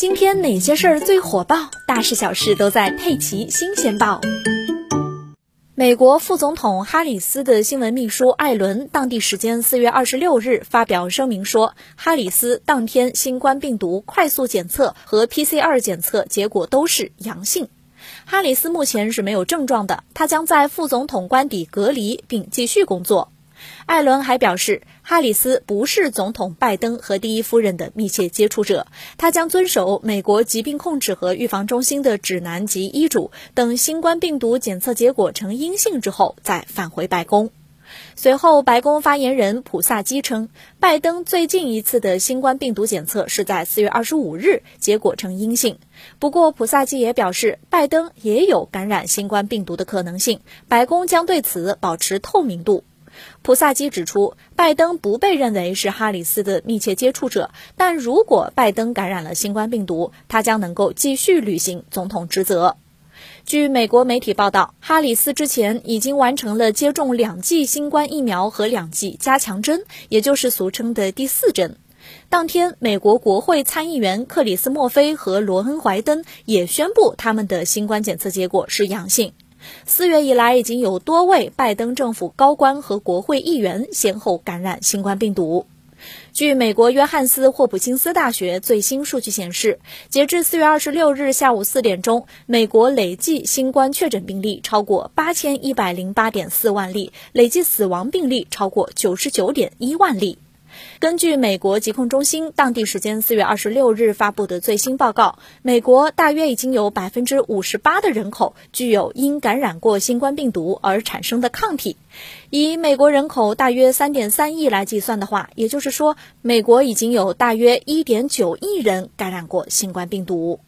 今天哪些事儿最火爆？大事小事都在《佩奇新鲜报》。美国副总统哈里斯的新闻秘书艾伦，当地时间四月二十六日发表声明说，哈里斯当天新冠病毒快速检测和 PCR 检测结果都是阳性。哈里斯目前是没有症状的，他将在副总统官邸隔离并继续工作。艾伦还表示，哈里斯不是总统拜登和第一夫人的密切接触者，他将遵守美国疾病控制和预防中心的指南及医嘱，等新冠病毒检测结果呈阴性之后再返回白宫。随后，白宫发言人普萨基称，拜登最近一次的新冠病毒检测是在四月二十五日，结果呈阴性。不过，普萨基也表示，拜登也有感染新冠病毒的可能性，白宫将对此保持透明度。普萨基指出，拜登不被认为是哈里斯的密切接触者，但如果拜登感染了新冠病毒，他将能够继续履行总统职责。据美国媒体报道，哈里斯之前已经完成了接种两剂新冠疫苗和两剂加强针，也就是俗称的第四针。当天，美国国会参议员克里斯·墨菲和罗恩·怀登也宣布他们的新冠检测结果是阳性。四月以来，已经有多位拜登政府高官和国会议员先后感染新冠病毒。据美国约翰斯霍普金斯大学最新数据显示，截至四月二十六日下午四点钟，美国累计新冠确诊病例超过八千一百零八点四万例，累计死亡病例超过九十九点一万例。根据美国疾控中心当地时间四月二十六日发布的最新报告，美国大约已经有百分之五十八的人口具有因感染过新冠病毒而产生的抗体。以美国人口大约三点三亿来计算的话，也就是说，美国已经有大约一点九亿人感染过新冠病毒。